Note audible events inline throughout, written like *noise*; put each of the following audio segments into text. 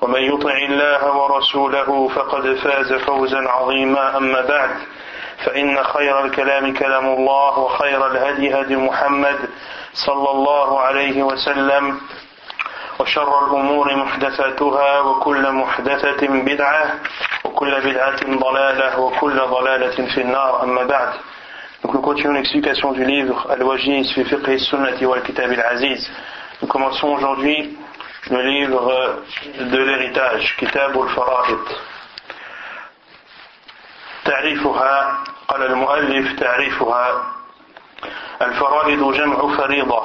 ومن يطع الله ورسوله فقد فاز فوزا عظيما أما بعد فإن خير الكلام كلام الله وخير الهدي هدي محمد صلى الله عليه وسلم وشر الأمور محدثاتها وكل محدثة بدعة وكل بدعة ضلالة وكل ضلالة في النار أما بعد Donc nous continuons l'explication du livre Al-Wajiz fi fiqh sunnati wal kitab al-aziz. Nous commençons aujourd'hui le livre de l'héritage, Kitab al-Fara'id. تعريفها قال المؤلف تعريفها الفرائض جمع فريضة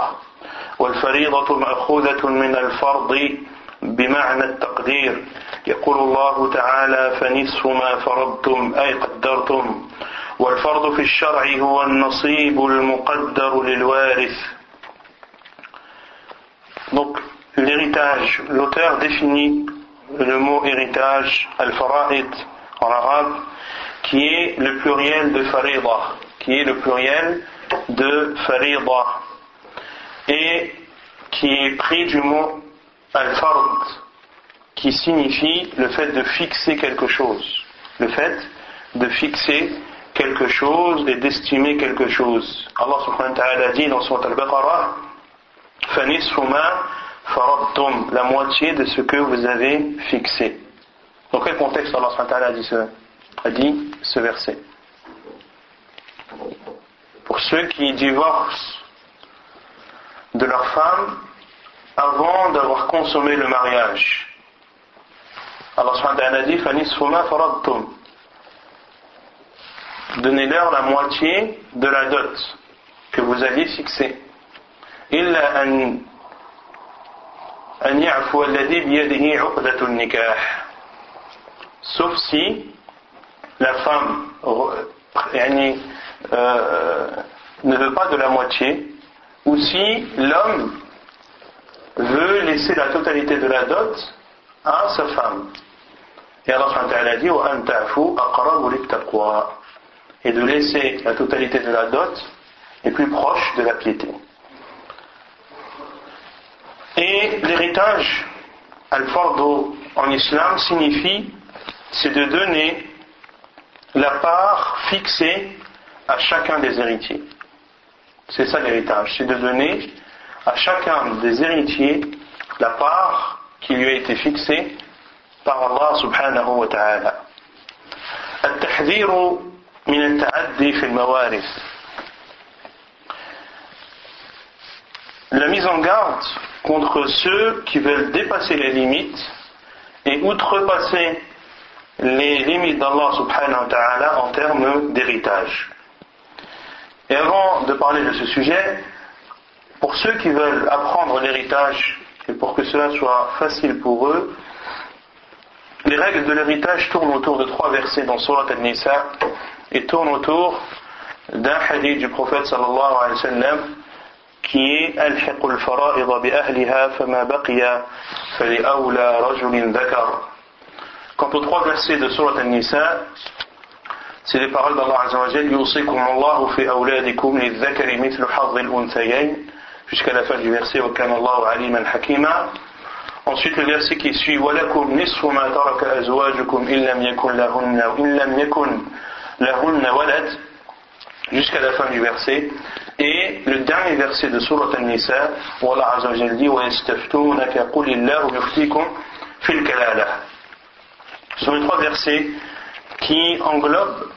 والفريضة مأخوذة من الفرض بمعنى التقدير يقول الله تعالى فنصف ما فرضتم أي قدرتم والفرض في الشرع هو النصيب المقدر للوارث l'héritage, l'auteur définit le mot héritage, al-fara'id, en arabe, qui est le pluriel de farida, qui est le pluriel de farida, et qui est pris du mot al-fard, qui signifie le fait de fixer quelque chose, le fait de fixer quelque chose et d'estimer quelque chose. Allah subhanahu wa ta'ala dit dans son al-Baqarah, la moitié de ce que vous avez fixé. Dans quel contexte Allah subhanahu wa ta'ala a dit ce, a dit ce verset Pour ceux qui divorcent de leur femme avant d'avoir consommé le mariage. Allah subhanahu wa ta'ala dit فَنِسْفُمَا فَرَضْتُمْ Donnez-leur la moitié de la dot que vous aviez fixée. إلا أن أن يعفو الذي بيده عقدة النكاح sauf si la femme يعني, euh, ne veut pas de la moitié ou si l'homme veut laisser la totalité de la dot à sa femme. Et Allah a dit et de laisser la totalité de la dot est plus proche de la piété. Et l'héritage, al-fardo en islam, signifie c'est de donner la part fixée à chacun des héritiers. C'est ça l'héritage, c'est de donner à chacun des héritiers la part qui lui a été fixée par Allah subhanahu wa ta'ala. التحذير من التعدي في الموارث La mise en garde contre ceux qui veulent dépasser les limites et outrepasser les limites d'Allah subhanahu wa ta'ala en termes d'héritage. Et avant de parler de ce sujet, pour ceux qui veulent apprendre l'héritage et pour que cela soit facile pour eux, les règles de l'héritage tournent autour de trois versets dans Surat al-Nisa et tournent autour d'un hadith du prophète sallallahu alayhi wa sallam qui est ألحق الفرائض بأهلها فما بقي فلأولى رجل ذكر. Quant aux trois versets de Surat An-Nisa, c'est les paroles d'Allah Azzawajal يوصيكم الله في أولادكم للذكر مثل حظ الأنثيين jusqu'à la fin du verset وكان الله عليما حكيما Ensuite le verset qui suit ولكم نصف ما ترك أزواجكم إن لم يكن لهن إن لم يكن لهن ولد jusqu'à la fin du verset Et le dernier verset de Surat An-Nisa, où Allah Azza wa Jalla dit وَيَسْتَفْتُونَكَ قُلِ اللَّهُ يُفْتِيكُمْ فِي الْكَلَالَةِ Ce sont les trois versets qui englobent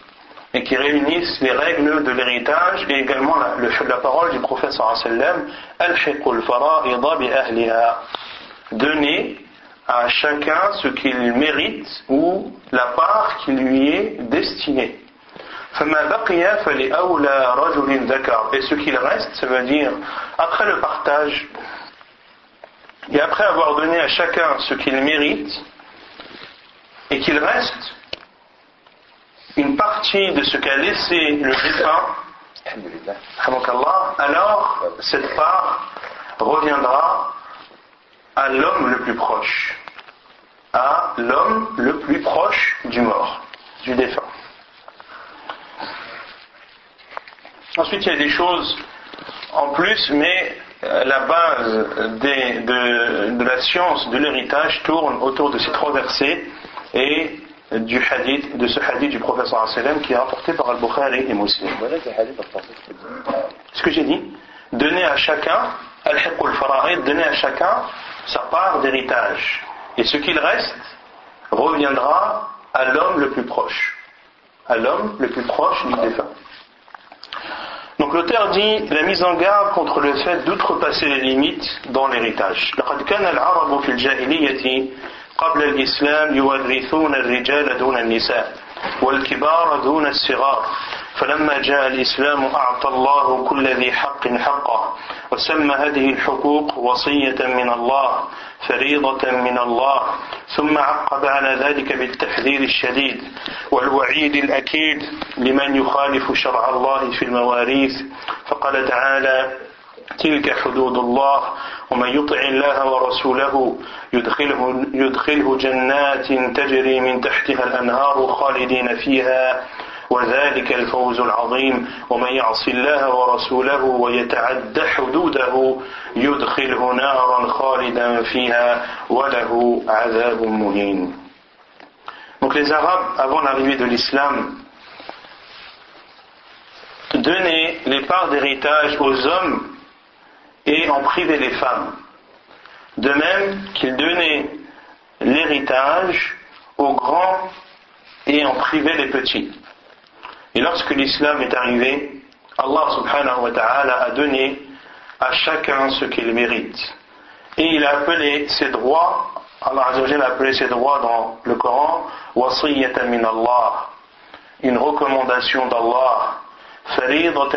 et qui réunissent les règles de l'héritage et également la, la parole du prophète sallam donner à chacun ce qu'il mérite ou la part qui lui est destinée. Et ce qu'il reste, ça veut dire, après le partage, et après avoir donné à chacun ce qu'il mérite, et qu'il reste une partie de ce qu'a laissé le défunt, alors cette part reviendra à l'homme le plus proche, à l'homme le plus proche du mort, du défunt. Ensuite, il y a des choses en plus, mais euh, la base de, la science de l'héritage tourne autour de ces trois versets et du hadith, de ce hadith du professeur sallam qui est rapporté par Al-Bukhari et Muslim. Ce que j'ai dit, donner à chacun, al donner à chacun sa part d'héritage. Et ce qu'il reste reviendra à l'homme le plus proche. À l'homme le plus proche du défunt. Donc l'auteur dit la mise en garde contre le fait d'outrepasser les limites dans l'héritage. لقد كان العرب في الجاهلية قبل الإسلام يورثون الرجال دون النساء والكبار دون الصغار فلما جاء الإسلام أعطى الله كل ذي حق حقه وسمى هذه الحقوق وصية من الله فريضة من الله. ثم عقب على ذلك بالتحذير الشديد والوعيد الأكيد لمن يخالف شرع الله في المواريث. فقال تعالى تلك حدود الله ومن يطع الله ورسوله يدخله, يدخله جنات تجري من تحتها الأنهار خالدين فيها. وذلك الفوز العظيم ومن يعص الله ورسوله ويتعد حدوده يدخله نارا خالدا فيها وله عذاب مهين Donc les Arabes, avant l'arrivée de l'islam, donnaient les parts d'héritage aux hommes et en privaient les femmes. De même qu'ils donnaient l'héritage aux grands et en privaient les petits. Et lorsque l'islam est arrivé, Allah subhanahu wa ta'ala a donné à chacun ce qu'il mérite. Et il a appelé ses droits, Allah a appelé ses droits dans le Coran, wasiyatan min Allah, une recommandation d'Allah,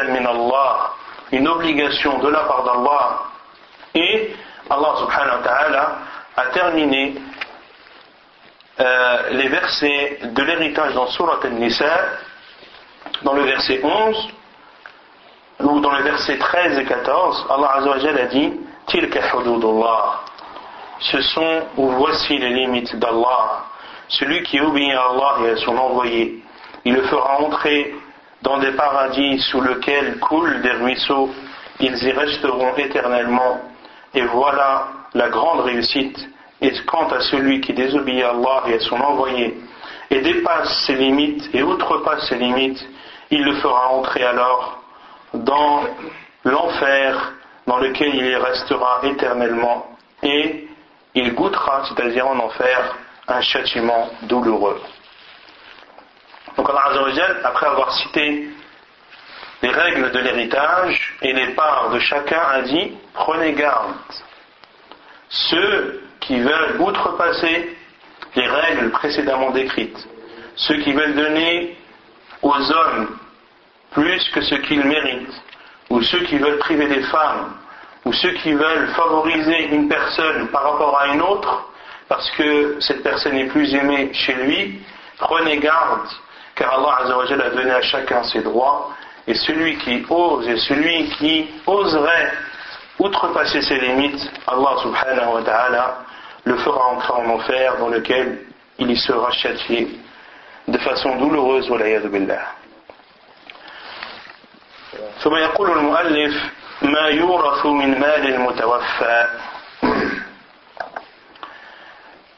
min Allah, une obligation de la part d'Allah. Et Allah subhanahu wa ta'ala a terminé euh, les versets de l'héritage dans Surat al-Nisa dans le verset 11, ou dans le verset 13 et 14, Allah Azzawajal a dit Tilka hududullah. Ce sont ou voici les limites d'Allah. Celui qui obéit à Allah et à son envoyé, il le fera entrer dans des paradis sous lesquels coulent des ruisseaux, ils y resteront éternellement. Et voilà la grande réussite. Et quant à celui qui désobéit à Allah et à son envoyé, et dépasse ses limites et outrepasse ses limites, il le fera entrer alors dans l'enfer dans lequel il y restera éternellement et il goûtera, c'est-à-dire en enfer, un châtiment douloureux. Donc Allah après avoir cité les règles de l'héritage et les parts de chacun, a dit prenez garde. Ceux qui veulent outrepasser les règles précédemment décrites, ceux qui veulent donner aux hommes plus que ce qu'ils méritent, ou ceux qui veulent priver des femmes, ou ceux qui veulent favoriser une personne par rapport à une autre, parce que cette personne est plus aimée chez lui, prenez garde, car Allah a donné à chacun ses droits, et celui qui ose et celui qui oserait outrepasser ses limites, Allah subhanahu wa ta'ala le fera entrer en enfer dans lequel il y sera châtié de façon douloureuse, billah. ثم يقول المؤلف ما يورث من مال المتوفى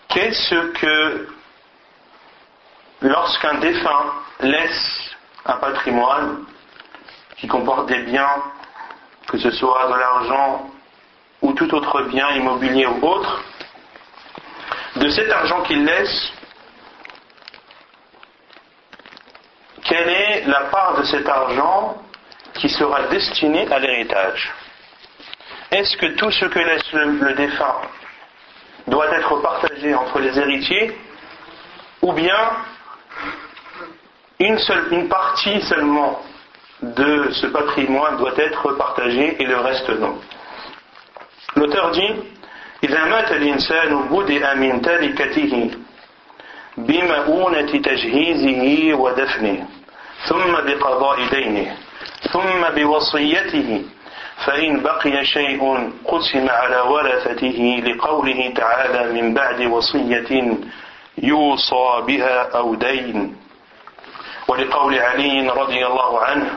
Qu'est-ce que lorsqu'un défunt laisse un patrimoine qui comporte des biens, que ce soit de l'argent ou tout autre bien immobilier ou autre, de cet argent qu'il laisse, est la part de cet argent qui sera destiné à l'héritage Est-ce que tout ce que laisse le, défunt doit être partagé entre les héritiers ou bien une, seule, une partie seulement de ce patrimoine doit être partagée et le reste non L'auteur dit إذا مات الإنسان بدأ من تركته بمؤونة تجهيزه ودفنه ثم بقضاء دينه ثم بوصيته فإن بقي شيء قسم على ورثته لقوله تعالى من بعد وصية يوصى بها أو دين. ولقول علي رضي الله عنه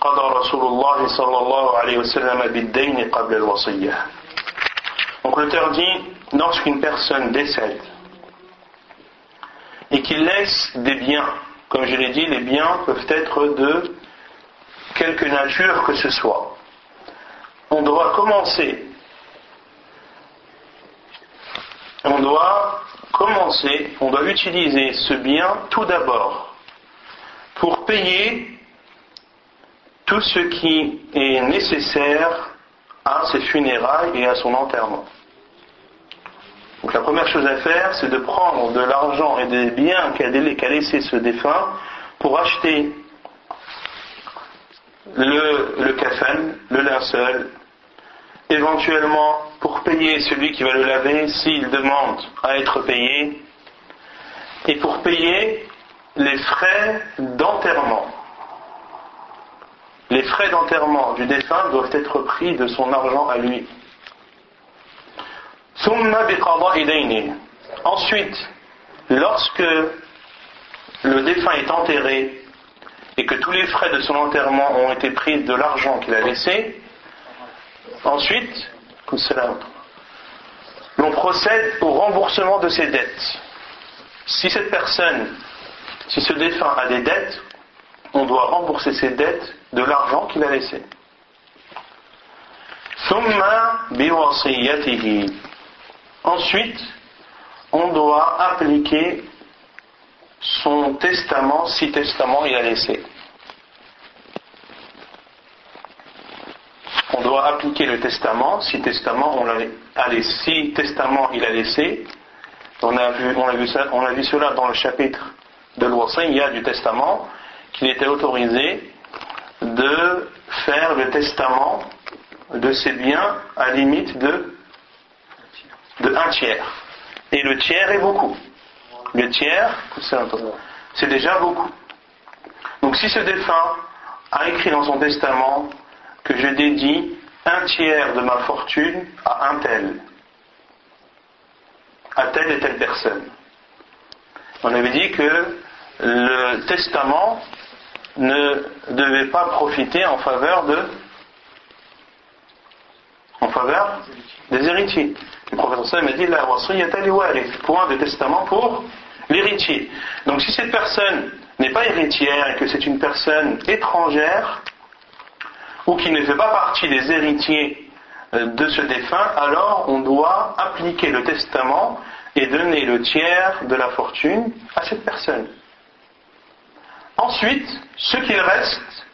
قضى رسول الله صلى الله عليه وسلم بالدين قبل الوصية. Donc l'auteur dit, lorsqu'une personne décède et qu'il laisse des biens, comme je l'ai dit, les biens peuvent être de quelque nature que ce soit, on doit commencer, on doit commencer, on doit utiliser ce bien tout d'abord pour payer tout ce qui est nécessaire à ses funérailles et à son enterrement. Donc la première chose à faire, c'est de prendre de l'argent et des biens qu'a laissé ce défunt pour acheter le, le le linceul, éventuellement pour payer celui qui va le laver s'il demande à être payé, et pour payer les frais d'enterrement. Les frais d'enterrement du défunt doivent être pris de son argent à lui. Ensuite, lorsque le défunt est enterré et que tous les frais de son enterrement ont été pris de l'argent qu'il a laissé, ensuite, l'on procède au remboursement de ses dettes. Si cette personne, si ce défunt a des dettes, on doit rembourser ses dettes de l'argent qu'il a laissé. Ensuite, on doit appliquer son testament si testament il a laissé. On doit appliquer le testament si testament on a. Si testament il a laissé, on a vu, on a vu, ça, on a vu cela dans le chapitre de l'Ouassin, il y a du testament qu'il était autorisé de faire le testament de ses biens à limite de de un tiers. Et le tiers est beaucoup. Le tiers, c'est déjà beaucoup. Donc si ce défunt a écrit dans son testament que je dédie un tiers de ma fortune à un tel, à telle et telle personne. On avait dit que le testament ne devait pas profiter en faveur de en faveur des héritiers. Le professeur m'a dit la point de testament pour l'héritier. Donc si cette personne n'est pas héritière et que c'est une personne étrangère ou qui ne fait pas partie des héritiers euh, de ce défunt, alors on doit appliquer le testament et donner le tiers de la fortune à cette personne. Ensuite, ce qu'il reste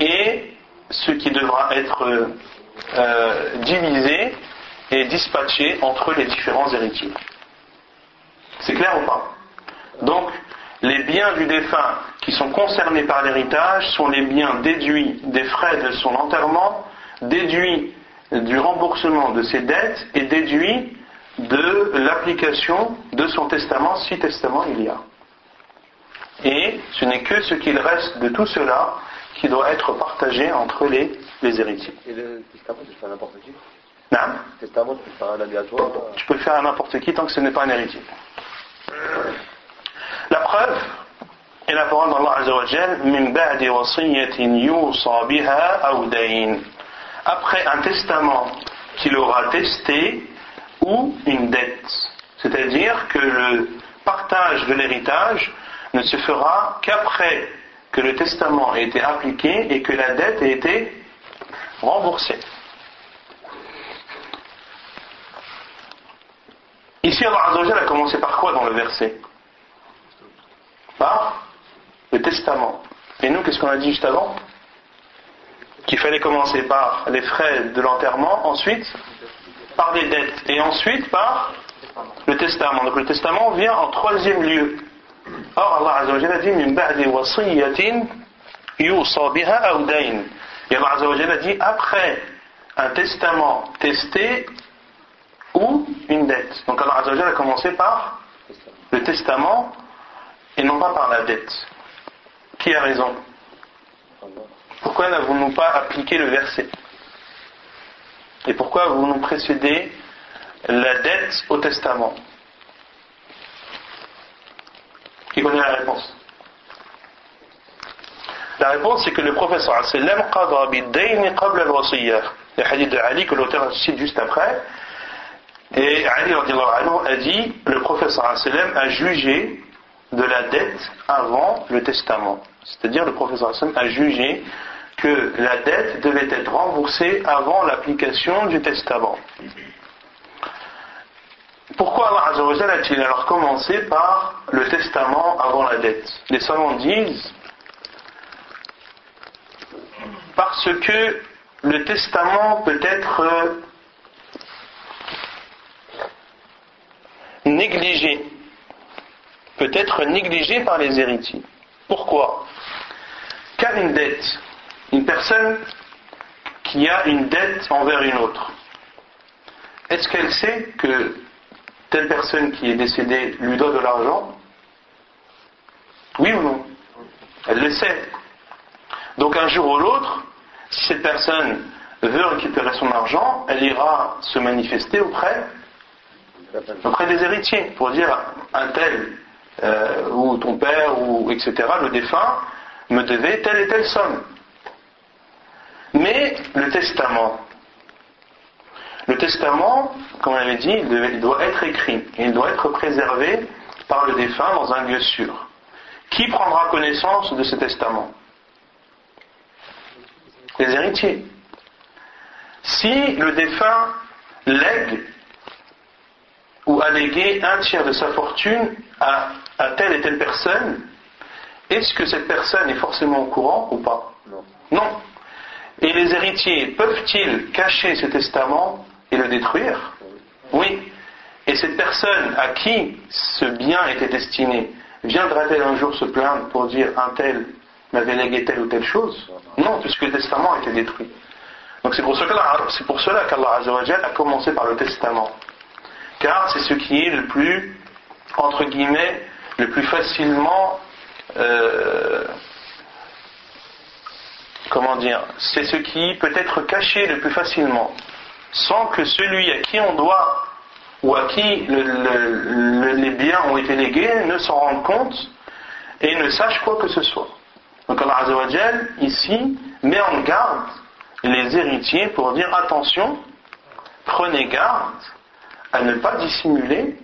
est ce qui devra être euh, divisé et dispatché entre les différents héritiers. C'est clair ou pas? Donc, les biens du défunt qui sont concernés par l'héritage sont les biens déduits des frais de son enterrement, déduits du remboursement de ses dettes et déduits de l'application de son testament, si testament il y a. Et ce n'est que ce qu'il reste de tout cela qui doit être partagé entre les, les héritiers. Et le testament, tu peux faire n'importe qui Non Le testament, tu peux faire un aléatoire Tu peux le faire à n'importe qui tant que ce n'est pas un héritier. La preuve est la parole d'Allah Azzawajal min ba'di wasiyatin yusa biha Après un testament qu'il aura testé ou une dette. C'est-à-dire que le partage de l'héritage ne se fera qu'après que le testament ait été appliqué et que la dette ait été remboursée. Ici, Allah a commencé par quoi dans le verset? Par testament. Et nous, qu'est-ce qu'on a dit juste avant? Qu'il fallait commencer par les frais de l'enterrement, ensuite par les dettes, et ensuite par le testament. Donc le testament vient en troisième lieu. Or, Allah Azzawajal a dit Min ba'di wasiyatin yusa biha aw dayn. Et Allah Azzawajal a dit après un testament testé ou une dette. Donc Allah Azzawajal a commencé par le testament et non pas par la dette. Qui a raison? Pourquoi n'avons-nous pas appliqué le verset? Et pourquoi vous nous précédez la dette au testament? Qui connaît la réponse? La réponse c'est que le professeur sallam qadra qabla al-wasiyyah. Le hadith que l'auteur cite juste après. Et Ali a dit le professeur a jugé de la dette avant le testament. C'est-à-dire le professeur sallam a jugé que la dette devait être remboursée avant l'application du testament. Pourquoi Allah a-t-il alors commencé par le testament avant la dette? Les savants disent parce que le testament peut être négligé, peut être négligé par les héritiers. Pourquoi? Car une dette, une personne qui a une dette envers une autre, est-ce qu'elle sait que telle personne qui est décédée lui doit de l'argent? Oui ou non? Elle le sait. Donc un jour ou l'autre, si cette personne veut récupérer son argent, elle ira se manifester auprès, auprès des héritiers pour dire un tel, euh, ou ton père, ou etc., le défunt, me devait telle et telle somme. Mais le testament, le testament, comme on avait dit, il doit être écrit, il doit être préservé par le défunt dans un lieu sûr. Qui prendra connaissance de ce testament? Les héritiers. Si le défunt lègue ou a légué un tiers de sa fortune à, à telle et telle personne, est-ce que cette personne est forcément au courant ou pas? Non. Non. Et les héritiers peuvent-ils cacher ce testament et le détruire? Oui. Et cette personne à qui ce bien était destiné, viendra-t-elle un jour se plaindre pour dire un tel m'avait légué telle ou telle chose Non, puisque le testament a été détruit. Donc c'est pour cela, qu'Allah Azzawajal a commencé par le testament. Car c'est ce qui est le plus, entre guillemets, le plus facilement, euh, comment dire, c'est ce qui peut être caché le plus facilement, sans que celui à qui on doit ou à qui le- le- le- les biens ont été légués ne s'en rende compte et ne sache quoi que ce soit. Donc Allah Azzawajal, ici, met en garde les héritiers pour dire attention, prenez garde à ne pas dissimuler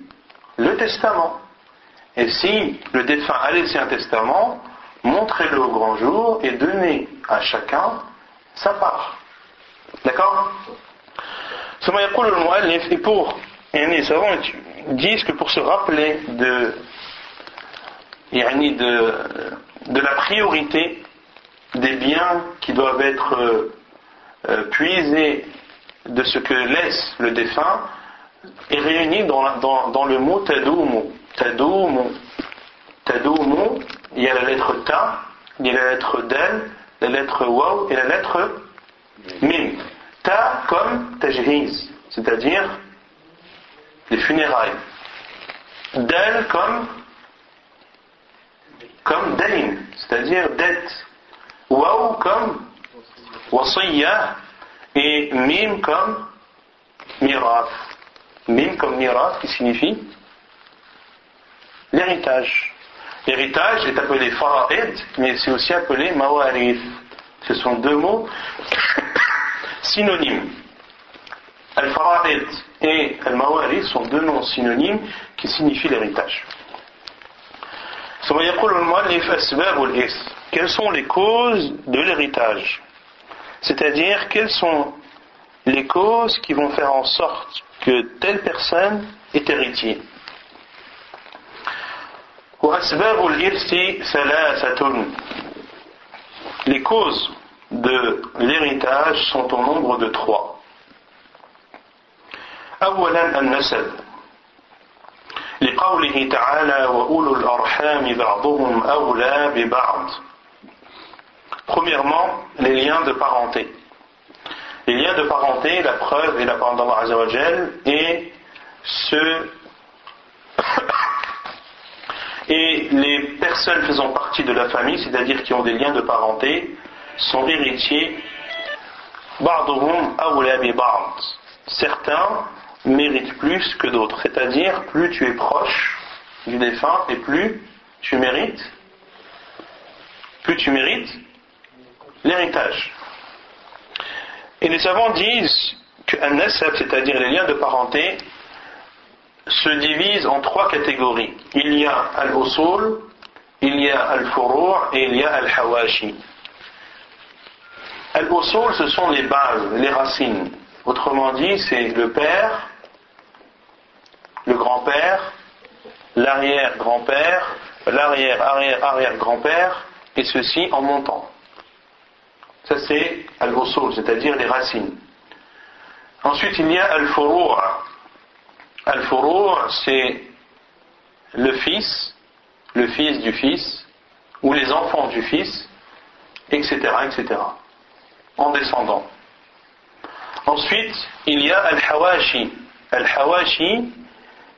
le testament. Et si le défunt a laissé un testament, montrez-le au grand jour et donnez à chacun sa part. D'accord? Et pour, et les savants disent que pour se rappeler de, de de la priorité des biens qui doivent être euh, euh, puisés de ce que laisse le défunt est réuni dans, le mot tadoumu. Tadoumu. Tadoumu, il y a la lettre ta, il y a la lettre del, la lettre waw et la lettre mim. Ta comme tajhiz, c'est-à-dire les funérailles. Dal comme comme dain, c'est-à-dire dette. Waw comme wasiya et mim comme miraf. Mim comme miraf qui signifie l'héritage. L'héritage est appelé fara'id, mais c'est aussi appelé mawarith. Ce sont deux mots *coughs* synonymes. Al-fara'id et al-mawarith sont deux noms synonymes qui signifient l'héritage. Quelles sont les causes de l'héritage? C'est-à-dire, quelles sont les causes qui vont faire en sorte que telle personne est héritier? Les causes de l'héritage sont au nombre de trois. أولا النسب لقوله تعالى وأولو الأرحام بعضهم أولى ببعض Premièrement, les liens de parenté. Les liens de parenté, la preuve est la parole d'Allah Azzawajal et ce *coughs* et les personnes faisant partie de la famille, c'est-à-dire qui ont des liens de parenté, sont héritiers. Certains méritent plus que d'autres, c'est-à-dire plus tu es proche du défunt et plus tu mérites, plus tu mérites l'héritage. Et les savants disent qu'un nasab, c'est-à-dire les liens de parenté, se divise en trois catégories. Il y a al-usul, il y a al-furu' et il y a al-hawashi. Al-usul, ce sont les bases, les racines. Autrement dit, c'est le père, le grand-père, l'arrière-grand-père, l'arrière-arrière-arrière-grand-père, et ceci en montant. Ça c'est al-usul, c'est-à-dire les racines. Ensuite, il y a al-furu'. Al-furu' c'est le fils, le fils du fils, ou les enfants du fils, etc., etc., en descendant. Ensuite, il y a al-hawashi. Al-hawashi,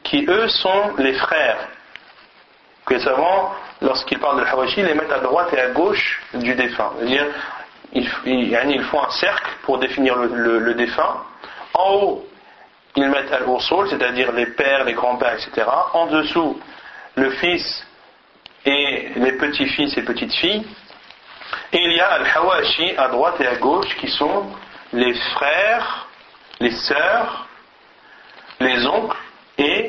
qui eux sont les frères. Que les savants, lorsqu'ils parlent de hawashi, les mettent à droite et à gauche du défunt. C'est-à-dire, ils, font un cercle pour définir le, défunt. En haut, ils mettent al-usul, c'est-à-dire les pères, les grands-pères, etc. En dessous, le fils et les petits-fils et petites-filles. Et il y a al-hawashi à droite et à gauche qui sont les frères, les sœurs, les oncles et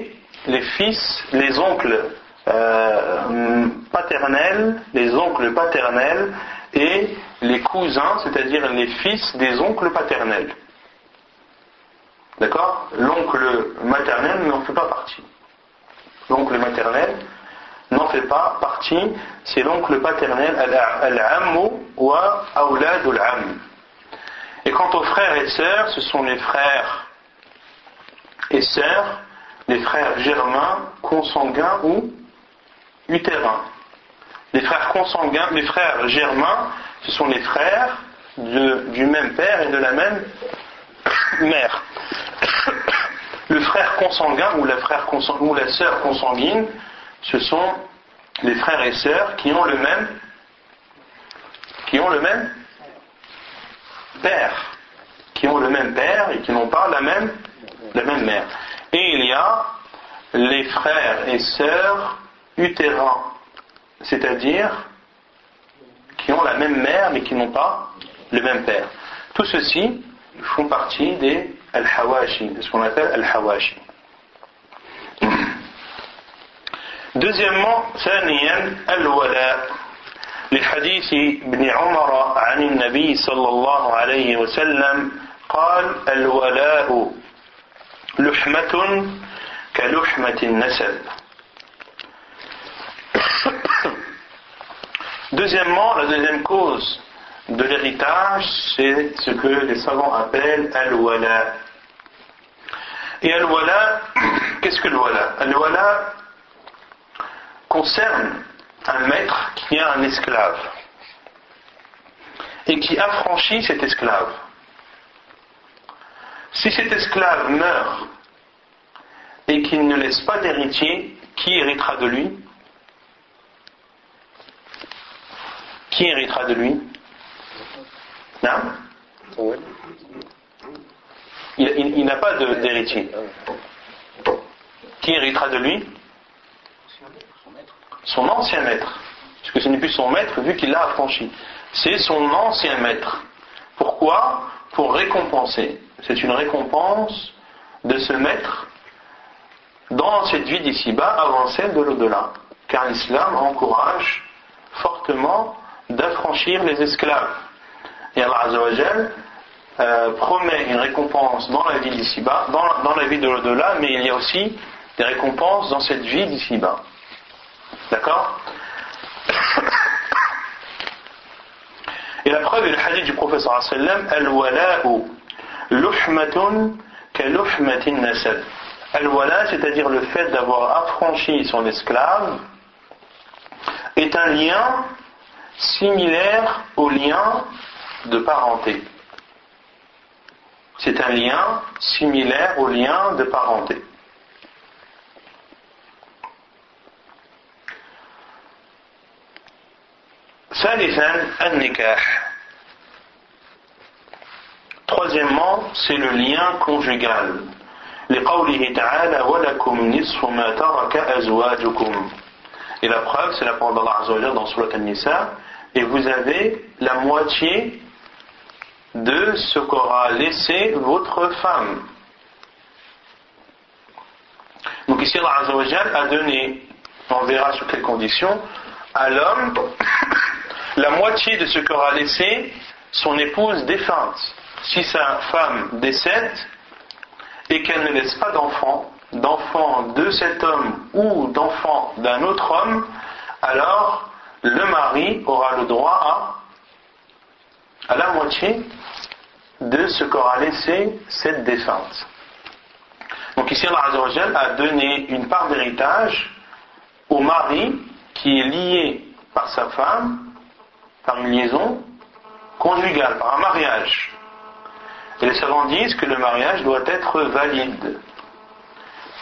les fils, les oncles euh, paternels, les oncles paternels et les cousins, c'est-à-dire les fils des oncles paternels. D'accord? L'oncle maternel n'en fait pas partie. L'oncle maternel n'en fait pas partie, c'est l'oncle paternel, al-ammu wa awladul am. Et quant aux frères et sœurs, ce sont les frères et sœurs, les frères germains, consanguins ou utérins. Les frères consanguins, les frères germains, ce sont les frères du même père et de la même mère. *coughs* Le frère consanguin ou la, sœur consanguine, ce sont les frères et sœurs qui ont le même qui ont le même père, qui ont le même père et qui n'ont pas la même, la même mère. Et il y a les frères et sœurs utérins, c'est-à-dire qui ont la même mère mais qui n'ont pas le même père. Tout ceci font partie des al-hawashi, de ce qu'on appelle al-hawashi. *clears throat* Deuxièmement, ثانيا الولاء لحديث ابن عمر عن النبي صلى الله عليه وسلم قال الولاء لحمة كلحمة النسب Deuxièmement, la deuxième cause de l'héritage, c'est ce que les savants appellent al-wala. Et al-wala, *coughs* qu'est-ce que al-wala Al-wala concerne un maître qui a un esclave et qui affranchit cet esclave. Si cet esclave meurt et qu'il ne laisse pas d'héritier, qui héritera de lui? Qui héritera de lui? Non? Il, n'a pas d'héritier. Qui héritera de lui? Son ancien maître. Parce que ce n'est plus son maître vu qu'il l'a affranchi. C'est son ancien maître. Pourquoi? Pour récompenser. C'est une récompense de ce maître dans cette vie d'ici-bas avant celle de l'au-delà. Car l'islam encourage fortement d'affranchir les esclaves. Et Allah Azzawajal euh, promet une récompense dans la vie d'ici-bas, dans, la vie de l'au-delà, mais il y a aussi des récompenses dans cette vie d'ici-bas. D'accord *coughs* Et la preuve est le hadith du professeur sallam Al-wala'u luhmatun. Al-wala, c'est-à-dire le fait d'avoir affranchi son esclave, est un lien similaire au lien de parenté. C'est un lien similaire au lien de parenté. Troisièmement, c'est le lien conjugal. لقوله تعالى ولكم نصف ما ترك أزواجكم Et la preuve, c'est la parole d'Allah Azzawajal dans Surat An-Nisa. Et vous avez la moitié de ce qu'aura laissé votre femme. Donc ici, Allah Azzawajal a donné, on verra sous quelles conditions, à l'homme *coughs* la moitié de ce qu'aura laissé son épouse défunte. Si sa femme décède et qu'elle ne laisse pas d'enfant, d'enfant de cet homme ou d'enfant d'un autre homme, alors le mari aura le droit à, la moitié de ce qu'aura laissé cette défunte. Donc ici, Allah a donné une part d'héritage au mari qui est lié par sa femme, par une liaison conjugale, par un mariage. Et les savants disent que le mariage doit être valide.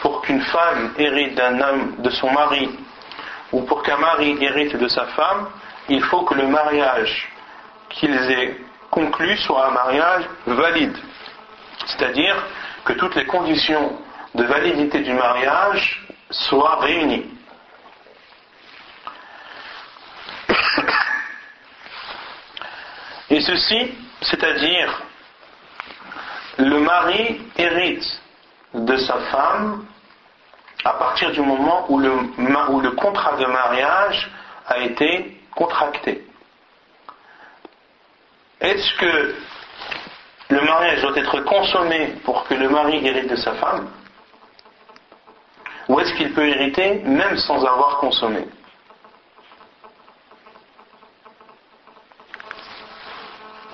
Pour qu'une femme hérite d'un homme, de son mari, ou pour qu'un mari hérite de sa femme, il faut que le mariage qu'ils aient conclu soit un mariage valide. C'est-à-dire que toutes les conditions de validité du mariage soient réunies. Et ceci, c'est-à-dire le mari hérite de sa femme à partir du moment où le, contrat de mariage a été contracté. Est-ce que le mariage doit être consommé pour que le mari hérite de sa femme? Ou est-ce qu'il peut hériter même sans avoir consommé?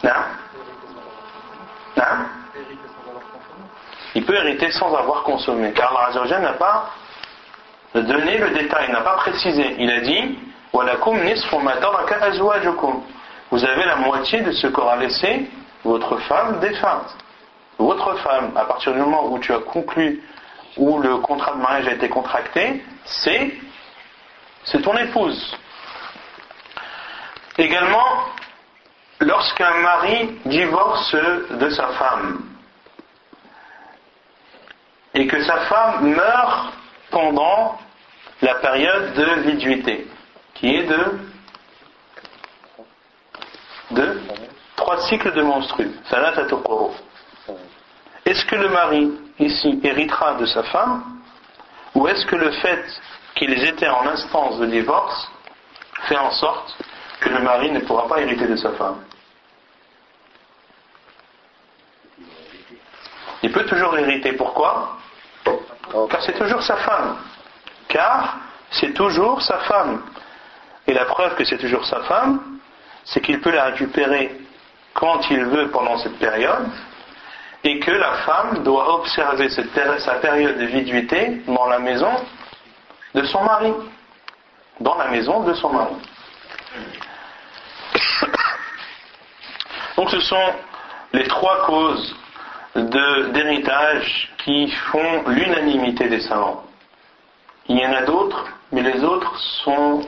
Non Non Il peut hériter sans avoir consommé, car Allah n'a pas donné le détail, n'a pas précisé. Il a dit Vous avez la moitié de ce qu'aura laissé votre femme défunte. Votre femme, à partir du moment où tu as conclu, où le contrat de mariage a été contracté, c'est, c'est ton épouse. Également, lorsqu'un mari divorce de sa femme et que sa femme meurt pendant la période de viduité, qui est de, trois cycles de menstrues, Est-ce que le mari ici héritera de sa femme ou est-ce que le fait qu'ils étaient en instance de divorce fait en sorte que le mari ne pourra pas hériter de sa femme? Il peut toujours hériter. Pourquoi Car c'est toujours sa femme. Car c'est toujours sa femme. Et la preuve que c'est toujours sa femme, c'est qu'il peut la récupérer quand il veut pendant cette période, et que la femme doit observer sa période de viduité dans la maison de son mari. Dans la maison de son mari. Donc ce sont les trois causes d'héritage qui font l'unanimité des savants. Il y en a d'autres, mais les autres sont,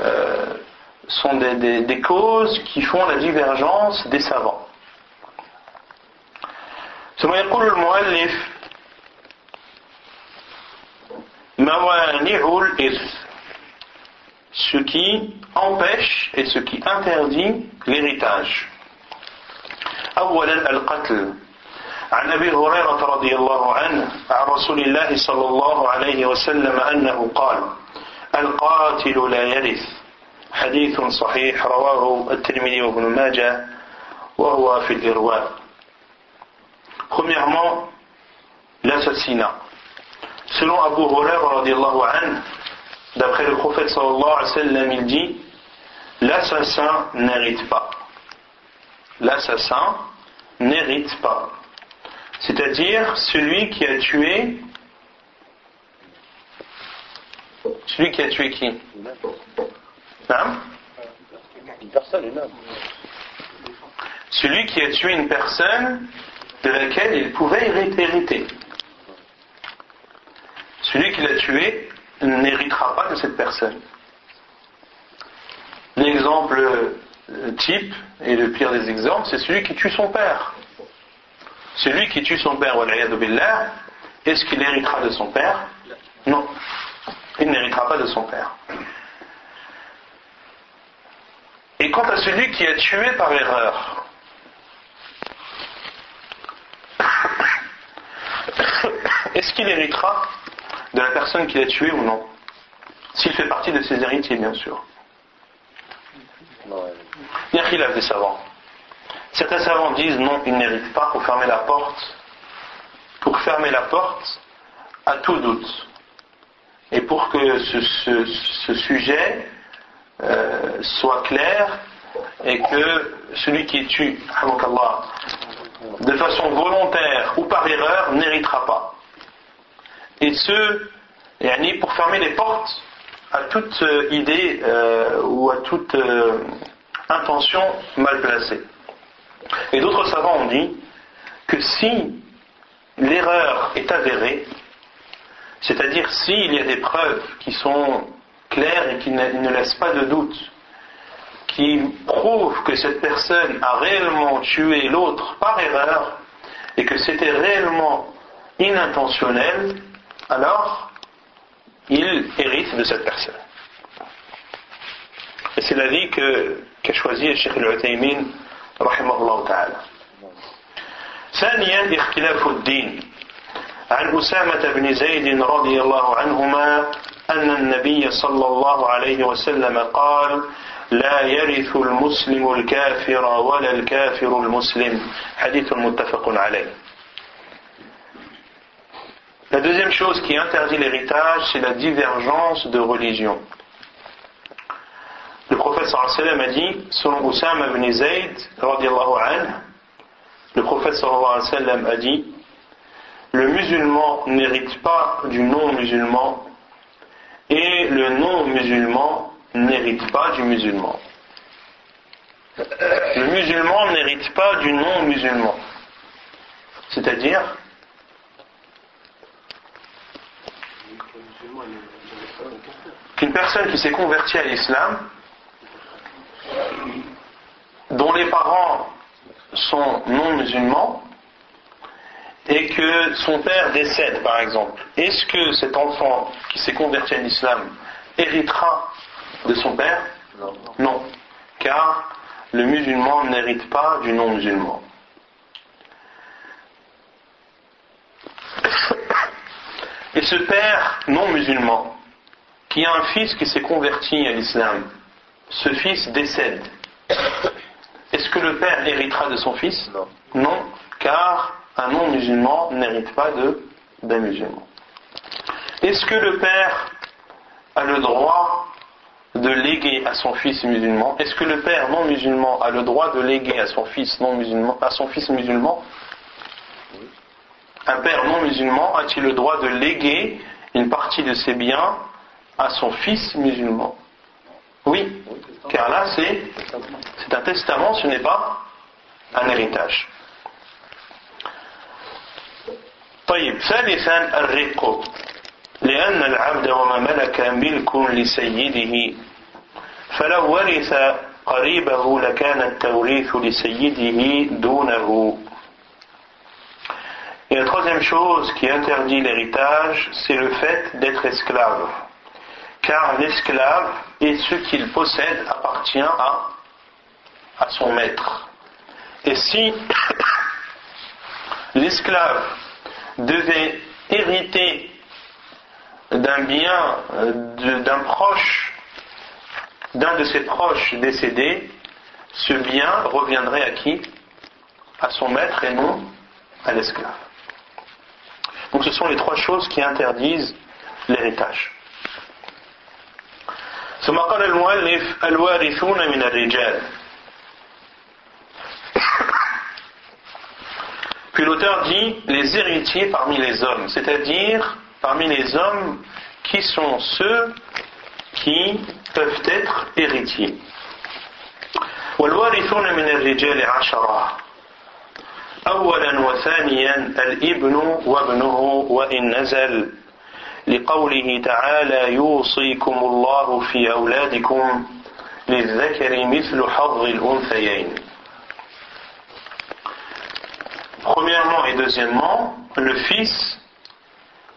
euh, sont des, des, des, causes qui font la divergence des savants. ثم يقول المؤلف موانع الإرث ce qui empêche et ce qui interdit l'héritage. أولا القتل عن ابي هريره رضي الله عنه عن رسول الله صلى الله عليه وسلم انه قال القاتل لا يرث حديث صحيح رواه الترمذي وابن ماجه وهو في الإرواء Premièrement, l'assassinat. Selon Abu Hurairah radiallahu anhu, D'après le prophète sallallahu alayhi wa sallam, il dit L'assassin n'hérite pas. L'assassin n'hérite pas. C'est-à-dire celui qui a tué. Celui qui a tué qui Hein Une personne, une âme. Celui qui a tué une personne de laquelle il pouvait hériter. Celui qui l'a tué n'héritera pas de cette personne. L'exemple euh, type, et le pire des exemples, c'est celui qui tue son père. Celui qui tue son père, est-ce qu'il héritera de son père Non. Il n'héritera pas de son père. Et quant à celui qui a tué par erreur, est-ce qu'il héritera de la personne qui l'a tué ou non? S'il fait partie de ses héritiers, bien sûr. Il y a des savants. Certains savants disent non, il n'hérite pas pour fermer la porte, pour fermer la porte à tout doute. Et pour que ce, sujet euh, soit clair et que celui qui tue, de façon volontaire ou par erreur, n'héritera pas. Et ce, pour fermer les portes à toute euh, idée euh, ou à toute intention mal placée. Et d'autres savants ont dit que si l'erreur est avérée, c'est-à-dire s'il y a des preuves qui sont claires et qui ne, laissent pas de doute, qui prouvent que cette personne a réellement tué l'autre par erreur et que c'était réellement inintentionnel, alors il hérite de cette personne. Et c'est l'avis qu'a choisi al-Uthaymin رحمه الله تعالى. ثانيا اختلاف الدين. عن أسامة بن زيد رضي الله عنهما أن النبي صلى الله عليه وسلم قال لا يرث المسلم الكافر ولا الكافر المسلم. حديث متفق عليه. La deuxième chose qui interdit l'héritage, c'est la divergence de religion. Le prophète sallallahu a dit, selon Oussama ibn Zayd, le prophète a dit, le musulman n'hérite pas du non-musulman et le non-musulman n'hérite pas du musulman. Le musulman n'hérite pas du non-musulman. C'est-à-dire qu'une personne qui s'est convertie à l'islam dont les parents sont non musulmans et que son père décède par exemple, est-ce que cet enfant qui s'est converti à l'islam héritera de son père? Non. non. car le musulman n'hérite pas du non musulman. Et ce père non musulman, qui a un fils qui s'est converti à l'islam, ce fils décède, est-ce que le père héritera de son fils? Non. Non, car un non-musulman n'hérite pas d'un musulman. Est-ce que le père a le droit de léguer à son fils musulman? Est-ce que le père non musulman a le droit de léguer à son fils non musulman à son fils musulman? Un père non musulman a-t-il le droit de léguer une partie de ses biens à son fils musulman? oui, car là c'est, c'est un testament, ce n'est pas un héritage. طيب ثالثا الرق لأن العبد وما ملك ملك لسيده فلو ورث قريبه لكان التوريث لسيده دونه Et la troisième chose qui interdit l'héritage, c'est le fait d'être esclave. car l'esclave et ce qu'il possède appartient à, son maître. Et si *coughs* l'esclave devait hériter d'un bien d'un proche, d'un de ses proches décédés, ce bien reviendrait à qui? À son maître et non à l'esclave. Donc ce sont les trois choses qui interdisent l'héritage. ثم قال المؤلف الوارثون من الرجال Puis l'auteur dit les héritiers parmi les hommes, c'est-à-dire parmi les hommes qui sont ceux qui peuvent être héritiers. والوارثون من الرجال عشرة أولا وثانيا الابن وابنه وإن نزل لقوله تعالى يوصيكم الله في أولادكم للذكر مثل حظ الأنثيين Premièrement et deuxièmement, le fils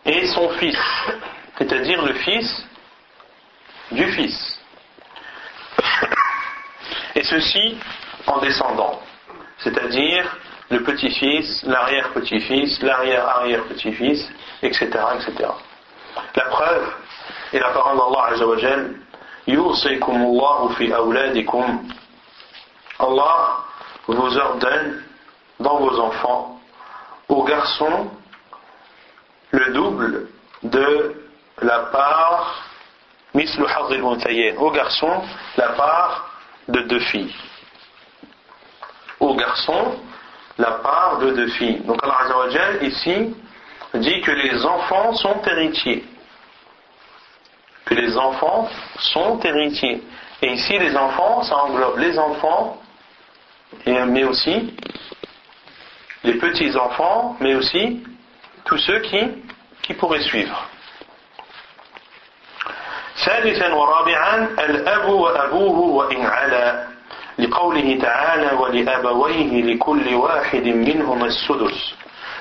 et son fils, c'est-à-dire le fils du fils. Et ceci en descendant, c'est-à-dire le petit-fils, l'arrière-petit-fils, l'arrière-arrière-petit-fils, etc., etc. La preuve est la parole d'Allah Azzawajal fi awladikum. Allah vous ordonne dans vos enfants aux garçons le double de la part mislu aux garçons la part de deux filles. Aux garçons la part de deux filles. Donc Allah Azzawajal ici dit que les enfants sont héritiers que les enfants sont héritiers et ici les enfants ça englobe les enfants mais aussi les petits-enfants, mais aussi tous ceux qui, qui pourraient suivre. ثالثا ورابعا الأب وأبوه وإن علا لقوله تعالى ولأبويه لكل واحد منهما السدس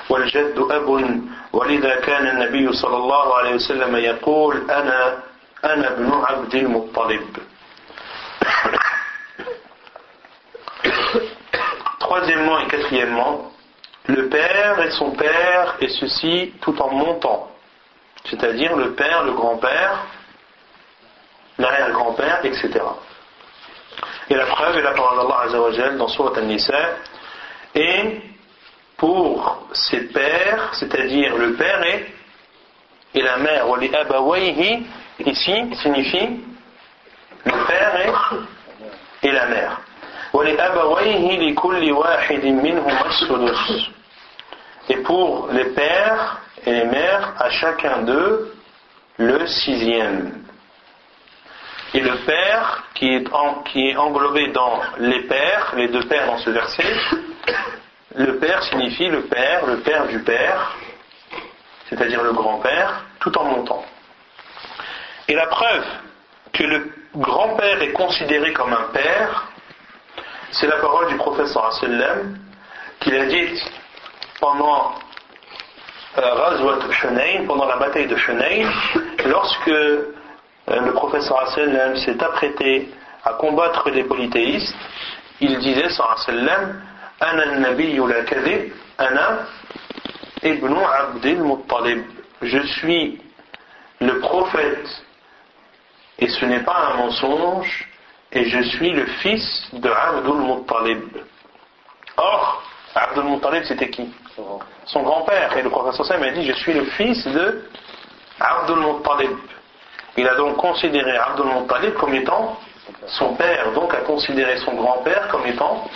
والجد أب ولذا كان النبي صلى الله عليه وسلم يقول أنا أنا ابن عبد المطلب Troisièmement et quatrièmement, le père et son père, et ceci tout en montant. C'est-à-dire le père, le grand-père, l'arrière-grand-père, etc. Et la preuve est la parole d'Allah Azzawajal dans Surat Al-Nisa. Et pour ses pères, c'est-à-dire le père et, et la mère, les abawayhi, ici signifie le père et, et la mère. Et pour les pères et les mères, à chacun d'eux, le sixième. Et le père, qui est, qui est englobé dans les pères, les deux pères dans ce verset, le père signifie le père, le père du père, c'est-à-dire le grand-père, tout en montant. Et la preuve que le grand-père est considéré comme un père, c'est la parole du professeur sallam qu'il a dit pendant euh, pendant la bataille de Shunayn, lorsque euh, le professeur sallam s'est apprêté à combattre les polythéistes, il disait sallam Je suis le prophète et ce n'est pas un mensonge et je suis le fils de Abdul Muttalib. Or, Abdul Muttalib, c'était qui? Son grand-père. Et le professeur Sam a dit Je suis le fils de Abdul Muttalib. Il a donc considéré Abdul Muttalib comme étant son père, donc a considéré son grand-père comme étant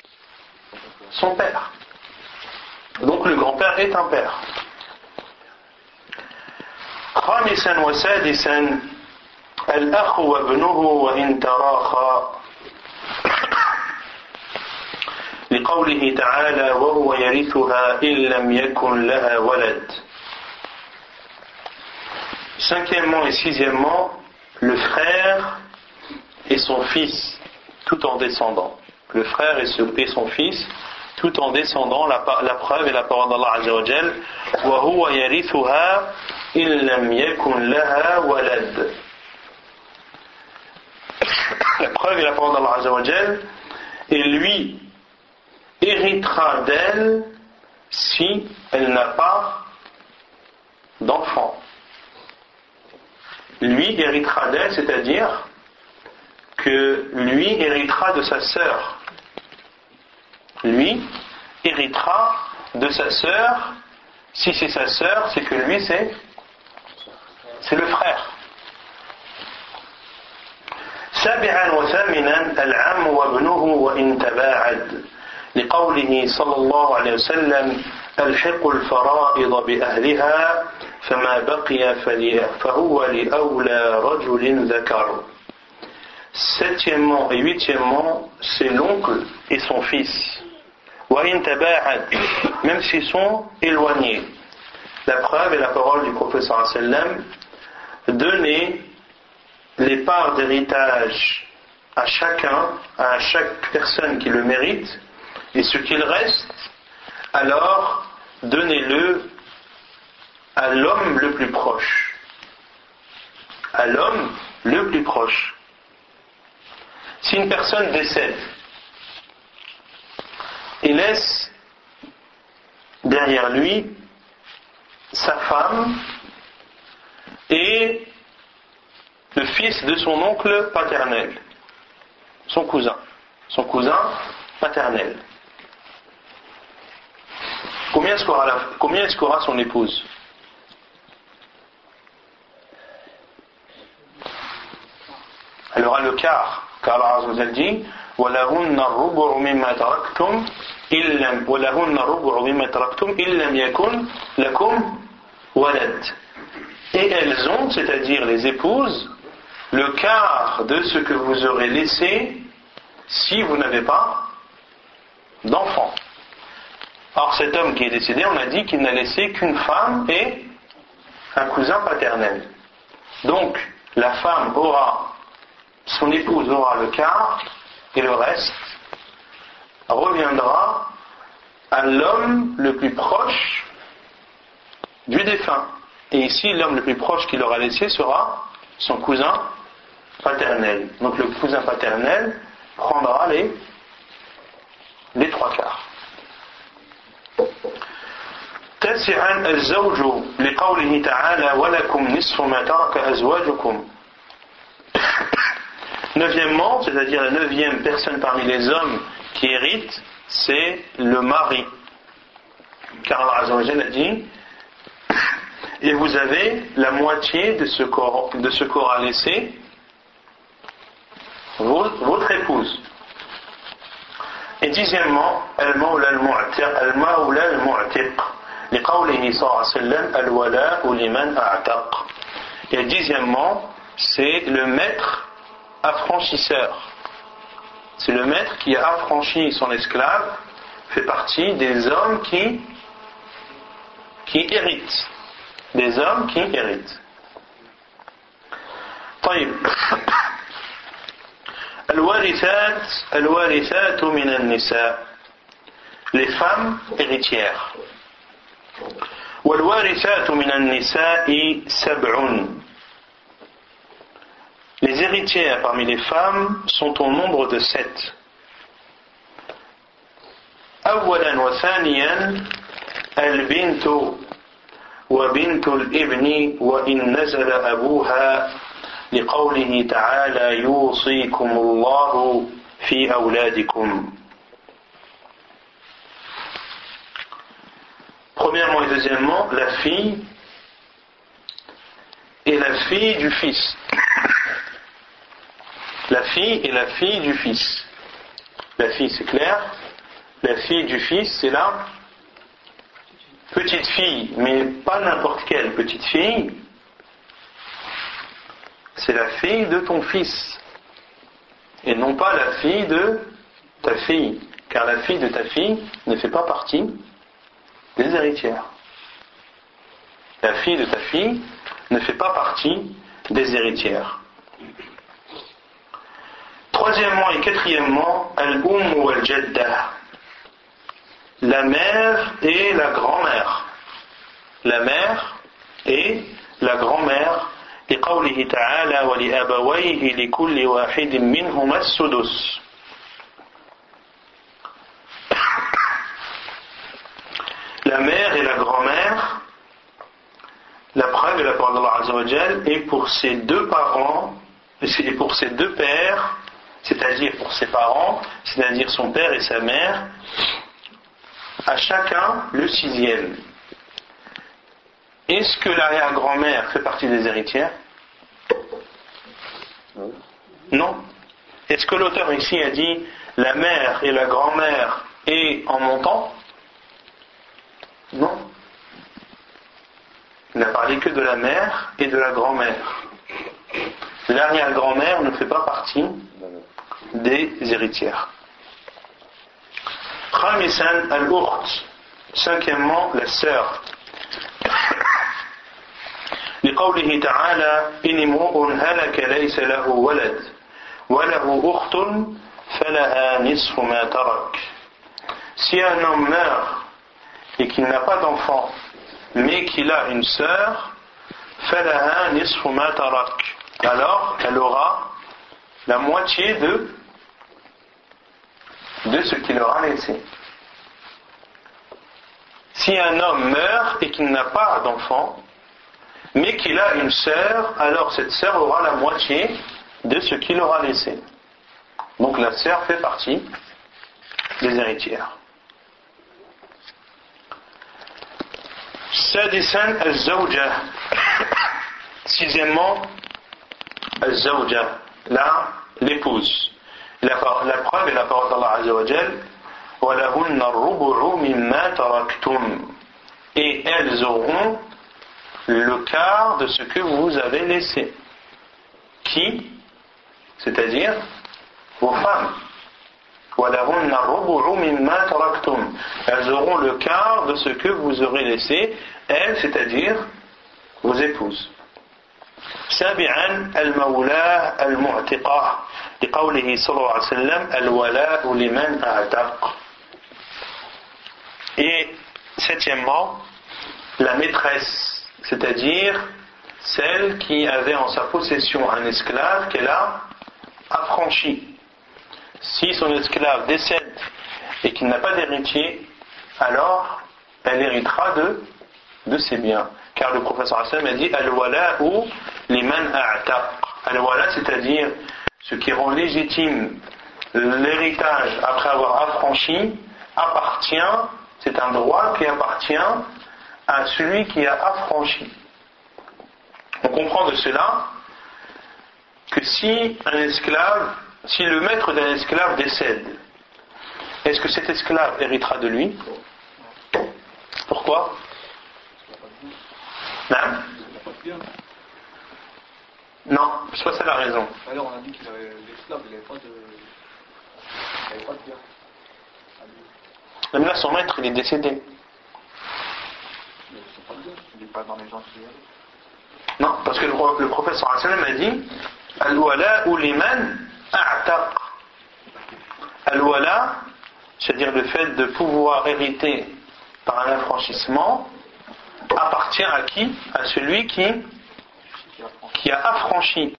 son père. Donc le grand-père est un père. الأخ وابنه وإن تراخى لقوله تعالى وهو يرثها إن لم يكن لها ولد Cinquièmement et sixièmement, le frère et son fils, tout en descendant. Le frère et son fils, tout en descendant, la, la preuve est la parole d'Allah Azza wa Jal, وَهُوَ يَرِثُهَا إِن لَمْ يَكُنْ لَهَا وَلَدٍ la preuve est la parole d'Allah Azzawajal, et lui héritera d'elle si elle n'a pas d'enfant. Lui héritera d'elle, c'est-à-dire que lui héritera de sa sœur. Lui héritera de sa sœur. Si c'est sa sœur, c'est que lui c'est c'est le frère. سابعا وثامنا العم وابنه وإن تباعد لقوله صلى الله عليه وسلم الحق الفرائض بأهلها فما بقي فهو لأولى رجل ذكر Septièmement et huitièmement, c'est l'oncle et son fils. Même s'ils sont éloignés. La preuve est la parole du professeur sallam donner les parts d'héritage à chacun, à chaque personne qui le mérite, et ce qu'il reste, alors donnez-le à l'homme le plus proche. À l'homme le plus proche. Si une personne décède et laisse derrière lui sa femme et le fils de son oncle paternel, son cousin, son cousin paternel. Combien est-ce qu'aura son épouse? Elle aura le quart, car Allah dit ولهن الربع مما تركتم إن لم ولهن الربع مما تركتم إن لم يكن لكم ولد et elles ont, c'est-à-dire les épouses, le quart de ce que vous aurez laissé si vous n'avez pas d'enfant. Or cet homme qui est décédé, on a dit qu'il n'a laissé qu'une femme et un cousin paternel. Donc la femme aura, son épouse aura le quart et le reste reviendra à l'homme le plus proche du défunt. Et ici, l'homme le plus proche qu'il aura laissé sera son cousin paternel. Donc le cousin paternel prendra les, les trois quarts. تسعا الزوج لقوله تعالى ولكم نصف ما ترك أزواجكم Neuvièmement, c'est-à-dire la neuvième personne parmi les hommes qui hérite, c'est le mari. Car Allah a dit *coughs* Et vous avez la moitié de ce qu'aura laissé votre épouse. Et dixièmement, Al-Mawla al-Mu'tiq. لقوله صلى الله عليه وسلم الولاء لمن أعتق. Et dixièmement, c'est le maître affranchisseur. C'est le maître qui a affranchi son esclave, fait partie des hommes qui, qui héritent. Des hommes qui héritent. طيب الوارثات الوارثات من النساء les femmes héritières والوارثات من النساء سبع Les héritières parmi les femmes sont au nombre de sept. أولا وثانيا البنت وبنت الابن وإن نزل أبوها لقوله تعالى يوصيكم الله في أولادكم Premièrement et deuxièmement, la fille et la fille du fils. La fille et la fille du fils. La fille, c'est clair. La fille du fils, c'est la petite fille, mais pas n'importe quelle petite fille. C'est la fille de ton fils. Et non pas la fille de ta fille. Car la fille de ta fille ne fait pas partie des héritières. La fille de ta fille ne fait pas partie des héritières. Troisièmement et quatrièmement, al-um ou al-jadda. La mère et la grand-mère. La mère et la grand-mère. لقوله تعالى ولأبويه لكل واحد منهما السدس La mère et la grand-mère, la preuve de la parole d'Allah Azzawajal est pour ces deux parents, et pour ces deux pères, c'est-à-dire pour ses parents, c'est-à-dire son père et sa mère, à chacun le sixième. Est-ce que l'arrière-grand-mère fait partie des héritières? Non. Est-ce que l'auteur ici a dit la mère et la grand-mère et en montant Non. Il n'a parlé que de la mère et de la grand-mère. L'arrière-grand-mère ne fait pas partie des héritières. خامسا الأخت cinquièmement la sœur لقوله تعالى إن امرؤ هلك ليس له ولد وله أخت فلها نصف ما ترك Si un homme meurt et qu'il n'a pas d'enfant, mais qu'il a une sœur, فلها نصف ما ترك alors elle aura la moitié de, de ce qu'il aura laissé. Si un homme meurt et qu'il n'a pas d'enfant, mais qu'il a une sœur, alors cette sœur aura la moitié de ce qu'il aura laissé. Donc la sœur fait partie des héritières. Sixièmement, là, l'épouse. La, preuve est la parole d'Allah Azzawajal et elles auront le quart de ce que vous avez laissé. Qui? C'est-à-dire vos femmes. Elles auront le quart de ce que vous aurez laissé, elles, c'est-à-dire vos épouses. سابعا المولاة المعتقة لقوله صلى الله عليه وسلم الولاء لمن أعتق Et septièmement, la maîtresse, c'est-à-dire celle qui avait en sa possession un esclave qu'elle a affranchi. Si son esclave décède et qu'il n'a pas d'héritier, alors elle héritera de, de ses biens. Car le professeur Hassan a dit Al-wala ou liman a'taq. Al-wala, c'est-à-dire ce qui rend légitime l'héritage après avoir affranchi, appartient, c'est un droit qui appartient à celui qui a affranchi. On comprend de cela que si un esclave, si le maître d'un esclave décède, est-ce que cet esclave héritera de lui? Pourquoi? Non Non, soit c'est la raison. Alors on a dit qu'il avait l'esclave, il n'avait pas de. Il n'avait pas de bien. Même là, son maître, il est décédé. Mais c'est pas bien, il n'est pas dans les gens qui Non, parce que le, le professeur Hassan a dit Al-wala ou liman a'taq. Al-wala, c'est-à-dire le fait de pouvoir hériter par un affranchissement, appartient à qui? À celui qui, qui a affranchi